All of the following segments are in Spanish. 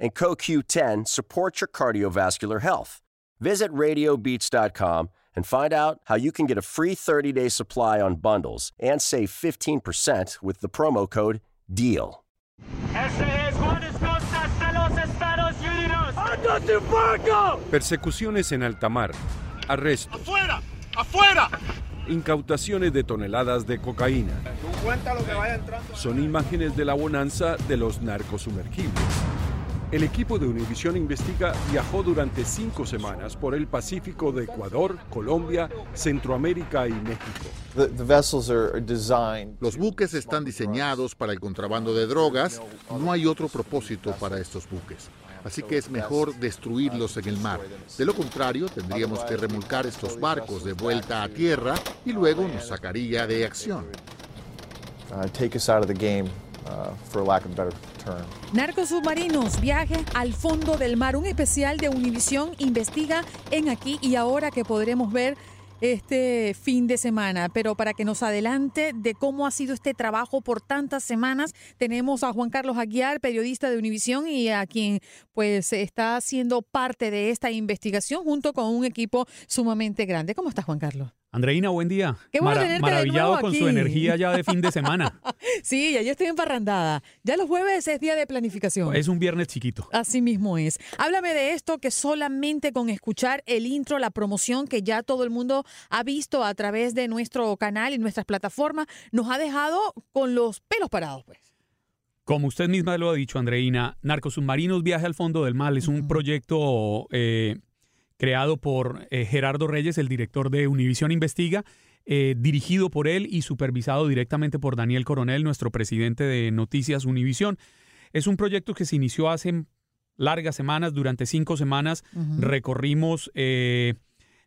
and CoQ10 support your cardiovascular health. Visit radiobeats.com and find out how you can get a free 30 day supply on bundles and save 15% with the promo code DEAL. Persecuciones en alta mar, arrestos, ¡Afuera! ¡Afuera! incautaciones de toneladas de cocaína. Cuenta lo que vaya entrando. Son imágenes de la bonanza de los narcos sumergibles. El equipo de Univisión Investiga viajó durante cinco semanas por el Pacífico de Ecuador, Colombia, Centroamérica y México. Los buques están diseñados para el contrabando de drogas. No hay otro propósito para estos buques. Así que es mejor destruirlos en el mar. De lo contrario, tendríamos que remolcar estos barcos de vuelta a tierra y luego nos sacaría de acción. Narcos submarinos, viaje al fondo del mar. Un especial de Univisión investiga en aquí y ahora que podremos ver este fin de semana. Pero para que nos adelante de cómo ha sido este trabajo por tantas semanas, tenemos a Juan Carlos Aguiar, periodista de Univisión y a quien pues está haciendo parte de esta investigación junto con un equipo sumamente grande. ¿Cómo estás, Juan Carlos? Andreina, buen día. Qué bueno maravillado con aquí. su energía ya de fin de semana. Sí, ya yo estoy emparrandada. Ya los jueves es día de planificación. es un viernes chiquito. Así mismo es. Háblame de esto que solamente con escuchar el intro, la promoción que ya todo el mundo ha visto a través de nuestro canal y nuestras plataformas, nos ha dejado con los pelos parados, pues. Como usted misma lo ha dicho, Andreina, Narcosubmarinos Viaje al Fondo del Mal es un proyecto eh, creado por eh, Gerardo Reyes, el director de Univisión Investiga, eh, dirigido por él y supervisado directamente por Daniel Coronel, nuestro presidente de Noticias Univisión. Es un proyecto que se inició hace largas semanas, durante cinco semanas recorrimos eh,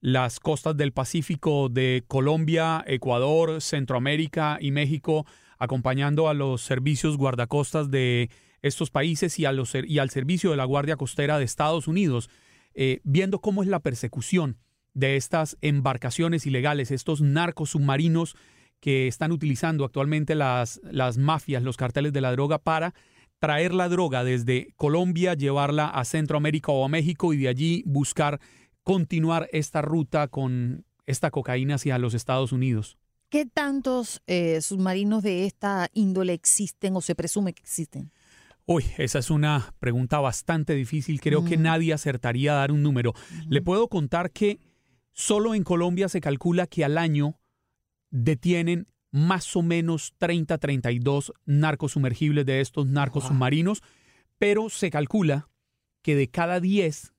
las costas del Pacífico de Colombia, Ecuador, Centroamérica y México, acompañando a los servicios guardacostas de estos países y, a los, ser- y al servicio de la Guardia Costera de Estados Unidos, eh, viendo cómo es la persecución de estas embarcaciones ilegales, estos narcos submarinos que están utilizando actualmente las, las mafias, los carteles de la droga para traer la droga desde Colombia, llevarla a Centroamérica o a México y de allí buscar continuar esta ruta con esta cocaína hacia los Estados Unidos. ¿Qué tantos eh, submarinos de esta índole existen o se presume que existen? Uy, esa es una pregunta bastante difícil. Creo que nadie acertaría a dar un número. Le puedo contar que solo en Colombia se calcula que al año detienen más o menos 30, 32 narcos sumergibles de estos narcos submarinos, pero se calcula que de cada 10,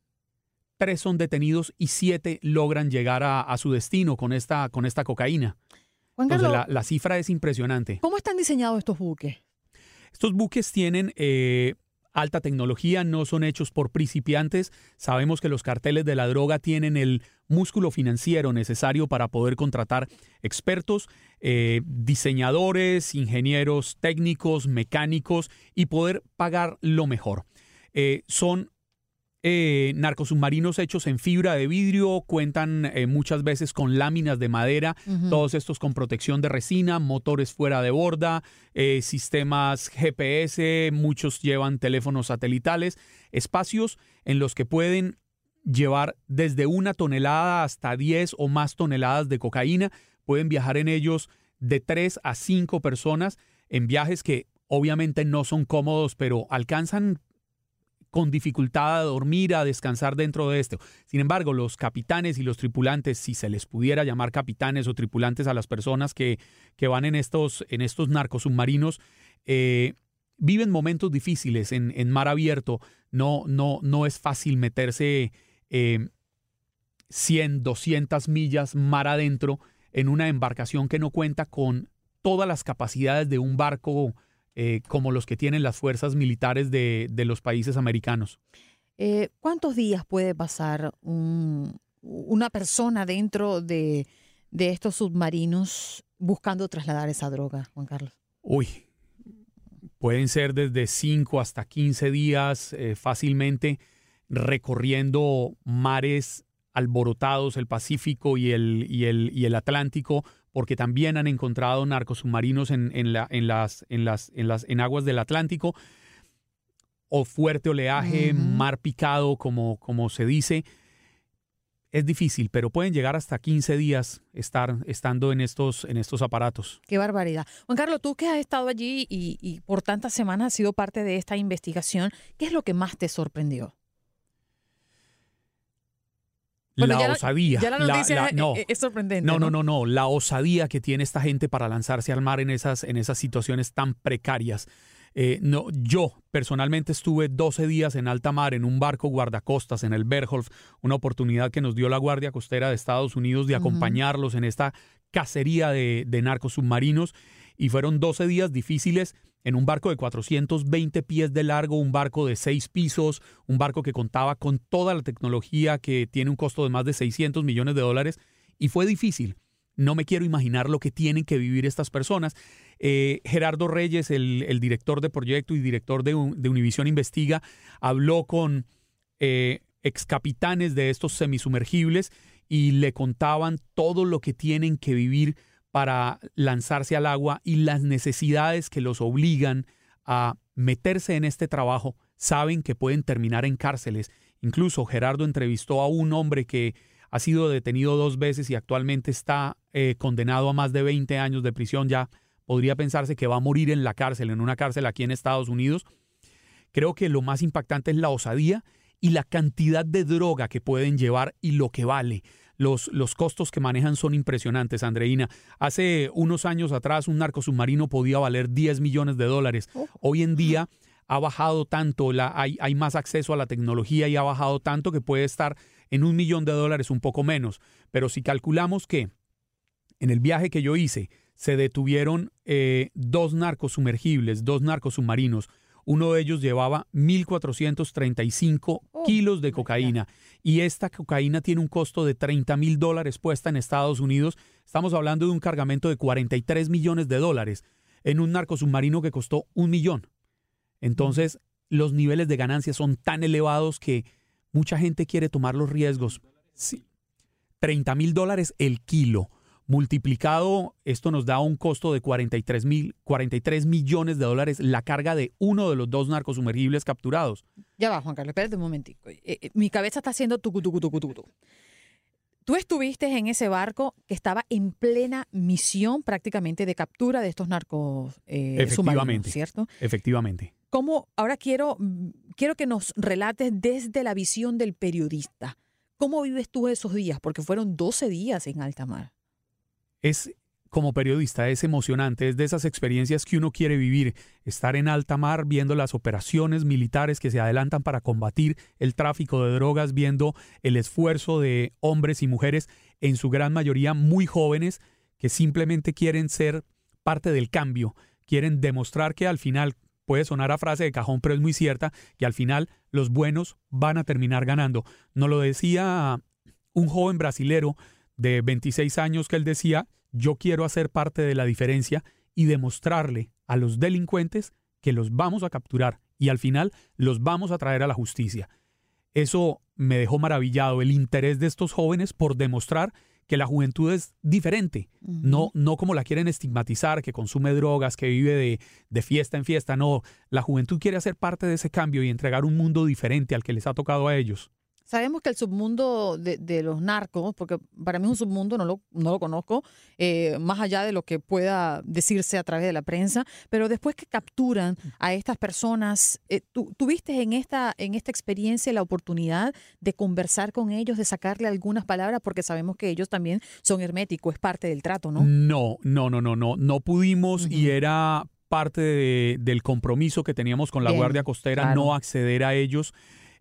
3 son detenidos y 7 logran llegar a, a su destino con esta, con esta cocaína. Juan Entonces Carlos, la, la cifra es impresionante. ¿cómo están diseñados estos buques? Estos buques tienen eh, alta tecnología, no son hechos por principiantes. Sabemos que los carteles de la droga tienen el músculo financiero necesario para poder contratar expertos, eh, diseñadores, ingenieros técnicos, mecánicos y poder pagar lo mejor. Eh, son eh, narcosubmarinos hechos en fibra de vidrio, cuentan eh, muchas veces con láminas de madera, todos estos con protección de resina, motores fuera de borda, eh, sistemas GPS, muchos llevan teléfonos satelitales, espacios en los que pueden llevar desde una tonelada hasta 10 o más toneladas de cocaína. Pueden viajar en ellos de 3 a 5 personas en viajes que obviamente no son cómodos, pero alcanzan con dificultad a dormir, a descansar dentro de esto. Sin embargo, los capitanes y los tripulantes, si se les pudiera llamar capitanes o tripulantes a las personas que, que van en estos, en estos narcos submarinos, eh, viven momentos difíciles en, en, mar abierto. No, no, no es fácil meterse eh, 100, 200 millas mar adentro en una embarcación que no cuenta con todas las capacidades de un barco eh, como los que tienen las fuerzas militares de, de los países americanos. Eh, ¿Cuántos días puede pasar un, una persona dentro de, de, estos submarinos buscando trasladar esa droga, Juan Carlos? Uy, pueden ser desde 5 hasta 15 días eh, fácilmente recorriendo mares alborotados, el Pacífico y el, y el, y el Atlántico, porque también han encontrado narcosubmarinos en, en, la, en, las, en, las, en, las, en aguas del Atlántico, o fuerte oleaje, uh -huh. mar picado, como, como se dice. Es difícil, pero pueden llegar hasta 15 días estar estando en estos, en estos aparatos. Qué barbaridad. Juan Carlos, tú que has estado allí y, y por tantas semanas has sido parte de esta investigación, ¿qué es lo que más te sorprendió? Bueno, la ya osadía. Ya la noticia la, la, no, es, sorprendente. No, no, no, no, La osadía que tiene esta gente para lanzarse al mar en esas, en esas situaciones tan precarias. Eh, no, yo personalmente estuve 12 días en alta mar en un barco guardacostas en el Bergholf, una oportunidad que nos dio la Guardia Costera de Estados Unidos de acompañarlos uh -huh. en esta cacería de, de narcos submarinos. Y fueron 12 días difíciles en un barco de 420 pies de largo, un barco de seis pisos, un barco que contaba con toda la tecnología que tiene un costo de más de 600 millones de dólares. Y fue difícil. No me quiero imaginar lo que tienen que vivir estas personas. Eh, Gerardo Reyes, el, el, director de proyecto y director de, de Univisión Investiga, habló con eh, excapitanes de estos semisumergibles y le contaban todo lo que tienen que vivir para lanzarse al agua y las necesidades que los obligan a meterse en este trabajo saben que pueden terminar en cárceles. Incluso Gerardo entrevistó a un hombre que ha sido detenido dos veces y actualmente está eh, condenado a más de 20 años de prisión. Ya podría pensarse que va a morir en la cárcel, en una cárcel aquí en Estados Unidos. Creo que lo más impactante es la osadía y la cantidad de droga que pueden llevar y lo que vale. Los, los, costos que manejan son impresionantes, Andreina. Hace unos años atrás un narco submarino podía valer 10 millones de dólares. Hoy en día ha bajado tanto, la, hay, hay, más acceso a la tecnología y ha bajado tanto que puede estar en un millón de dólares, un poco menos. Pero si calculamos que en el viaje que yo hice se detuvieron eh, dos narcos sumergibles, dos narcos submarinos, uno de ellos llevaba 1.435 oh, kilos de cocaína y esta cocaína tiene un costo de 30 mil dólares puesta en Estados Unidos. Estamos hablando de un cargamento de 43 millones de dólares en un narco submarino que costó un millón. Entonces, los niveles de ganancia son tan elevados que mucha gente quiere tomar los riesgos. Sí. 30 mil dólares el kilo. Multiplicado, esto nos da un costo de 43, mil, 43 millones de dólares la carga de uno de los dos narcos sumergibles capturados. Ya va, Juan Carlos, espérate un momentico. Eh, eh, mi cabeza está haciendo tucu, tucu, tucu, tucu. Tú estuviste en ese barco que estaba en plena misión prácticamente de captura de estos narcos eh, Efectivamente, ¿cierto? Efectivamente. ¿Cómo, ahora quiero, quiero que nos relates desde la visión del periodista. ¿Cómo vives tú esos días? Porque fueron 12 días en alta mar es como periodista es emocionante, es de esas experiencias que uno quiere vivir, estar en alta mar viendo las operaciones militares que se adelantan para combatir el tráfico de drogas, viendo el esfuerzo de hombres y mujeres, en su gran mayoría muy jóvenes, que simplemente quieren ser parte del cambio, quieren demostrar que al final, puede sonar a frase de cajón, pero es muy cierta, que al final los buenos van a terminar ganando. Nos lo decía un joven brasilero, de 26 años que él decía, yo quiero hacer parte de la diferencia y demostrarle a los delincuentes que los vamos a capturar y al final los vamos a traer a la justicia. Eso me dejó maravillado, el interés de estos jóvenes por demostrar que la juventud es diferente, uh -huh. no, no como la quieren estigmatizar, que consume drogas, que vive de, de fiesta en fiesta, no, la juventud quiere hacer parte de ese cambio y entregar un mundo diferente al que les ha tocado a ellos. Sabemos que el submundo de, los narcos, porque para mí es un submundo, no lo, no lo conozco, eh, más allá de lo que pueda decirse a través de la prensa, pero después que capturan a estas personas, eh, ¿tuviste en esta, en esta experiencia la oportunidad de conversar con ellos, de sacarle algunas palabras? Porque sabemos que ellos también son herméticos, es parte del trato, ¿no? No, no, no, no, no, no pudimos y era parte del compromiso que teníamos con la Guardia Costera no acceder a ellos.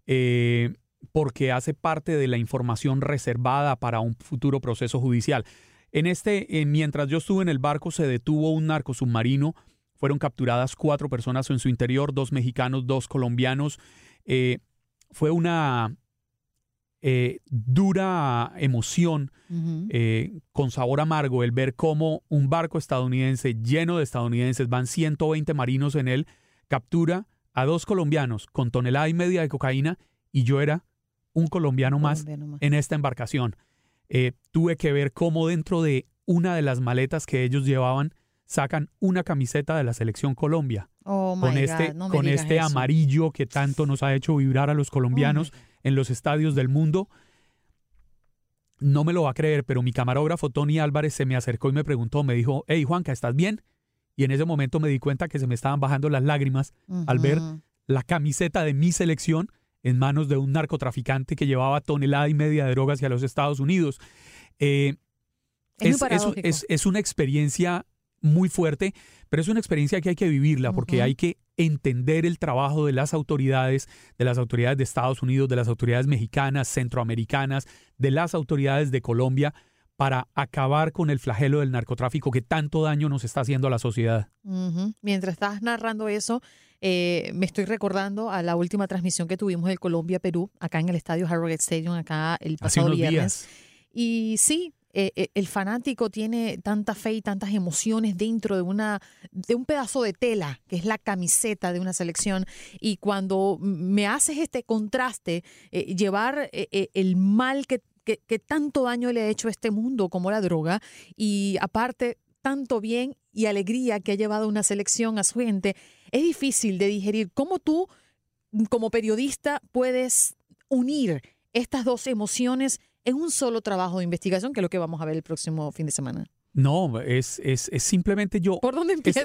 Eh, porque hace parte de la información reservada para un futuro proceso judicial. En este, eh, mientras yo estuve en el barco, se detuvo un narco submarino. Fueron capturadas cuatro personas en su interior, dos mexicanos, dos colombianos. Eh, fue una eh, dura emoción con sabor amargo el ver cómo un barco estadounidense lleno de estadounidenses, van 120 marinos en él, captura a dos colombianos con tonelada y media de cocaína y yo era un colombiano, más, en esta embarcación. Eh, tuve que ver cómo dentro de una de las maletas que ellos llevaban sacan una camiseta de la selección Colombia. Oh con este, con este amarillo que tanto nos ha hecho vibrar a los colombianos oh en los estadios del mundo. No me lo va a creer, pero mi camarógrafo Tony Álvarez se me acercó y me preguntó, me dijo, hey Juanca, ¿estás bien? Y en ese momento me di cuenta que se me estaban bajando las lágrimas al ver la camiseta de mi selección en manos de un narcotraficante que llevaba tonelada y media de drogas hacia los Estados Unidos. Eh, es, una experiencia muy fuerte, pero es una experiencia que hay que vivirla porque hay que entender el trabajo de las autoridades, de las autoridades de Estados Unidos, de las autoridades mexicanas, centroamericanas, de las autoridades de Colombia para acabar con el flagelo del narcotráfico que tanto daño nos está haciendo a la sociedad. Mientras estás narrando eso, eh, me estoy recordando a la última transmisión que tuvimos del Colombia-Perú, acá en el estadio Harrogate Stadium, acá el pasado viernes. Y sí, eh, eh, el fanático tiene tanta fe y tantas emociones dentro de una de un pedazo de tela que es la camiseta de una selección y cuando me haces este contraste llevar el mal que, que, que, tanto daño le ha hecho a este mundo como la droga y aparte tanto bien y alegría que ha llevado una selección a su gente es difícil de digerir. ¿Cómo tú, como periodista, puedes unir estas dos emociones en un solo trabajo de investigación, que es lo que vamos a ver el próximo fin de semana? No, es, es, simplemente yo. ¿Por dónde empiezo,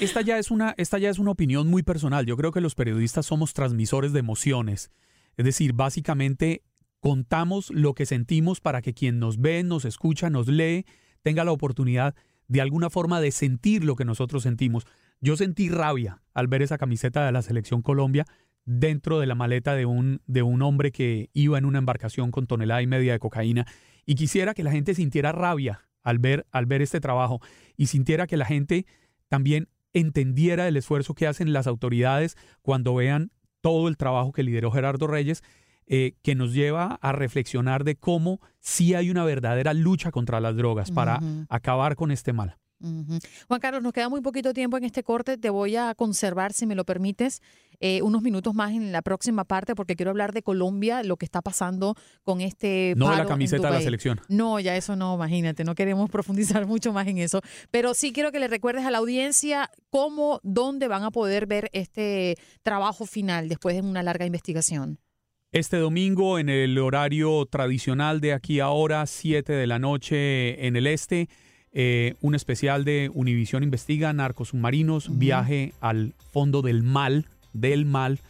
esta, ya es una, esta ya es una opinión muy personal. Yo creo que los periodistas somos transmisores de emociones. Es decir, básicamente contamos lo que sentimos para que quien nos ve, nos escucha, nos lee, tenga la oportunidad de alguna forma de sentir lo que nosotros sentimos. Yo sentí rabia al ver esa camiseta de la selección Colombia dentro de la maleta de un, de un hombre que iba en una embarcación con tonelada y media de cocaína. Y quisiera que la gente sintiera rabia al ver, al ver este trabajo y sintiera que la gente también entendiera el esfuerzo que hacen las autoridades cuando vean todo el trabajo que lideró Gerardo Reyes, eh, que nos lleva a reflexionar de cómo sí hay una verdadera lucha contra las drogas para acabar con este mal. Juan Carlos, nos queda muy poquito tiempo en este corte. Te voy a conservar, si me lo permites, eh, unos minutos más en la próxima parte, porque quiero hablar de Colombia, lo que está pasando con este. No de la camiseta de la selección. No, ya eso no, imagínate, no queremos profundizar mucho más en eso. Pero sí quiero que le recuerdes a la audiencia cómo, dónde van a poder ver este trabajo final después de una larga investigación. Este domingo, en el horario tradicional de aquí ahora, 7 de la noche en el este. Eh, un especial de Univisión Investiga, Narcos Submarinos, Viaje al Fondo del Mal, del Mal.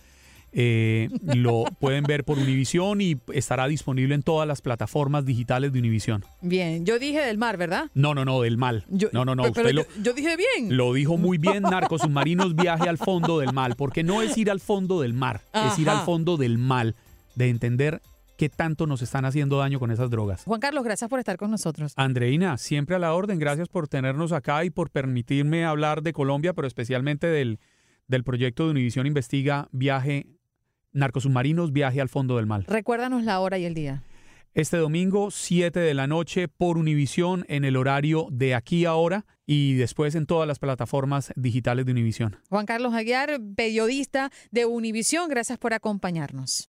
Eh, lo pueden ver por Univisión y estará disponible en todas las plataformas digitales de Univisión. Bien, yo dije del mar, ¿verdad? No, no, no, del mal. no, no, no. Usted lo, yo, dije bien. Lo dijo muy bien, Narcos Submarinos, Viaje al Fondo del Mal, porque no es ir al fondo del mar, es ir al fondo del mal, de entender qué tanto nos están haciendo daño con esas drogas. Juan Carlos, gracias por estar con nosotros. Andreina, siempre a la orden, gracias por tenernos acá y por permitirme hablar de Colombia, pero especialmente del, del proyecto de Univisión Investiga Viaje Narcosubmarinos, Viaje al Fondo del Mal. Recuérdanos la hora y el día. Este domingo, 7 de la noche, por Univisión, en el horario de aquí ahora y después en todas las plataformas digitales de Univisión. Juan Carlos Aguiar, periodista de Univisión, gracias por acompañarnos.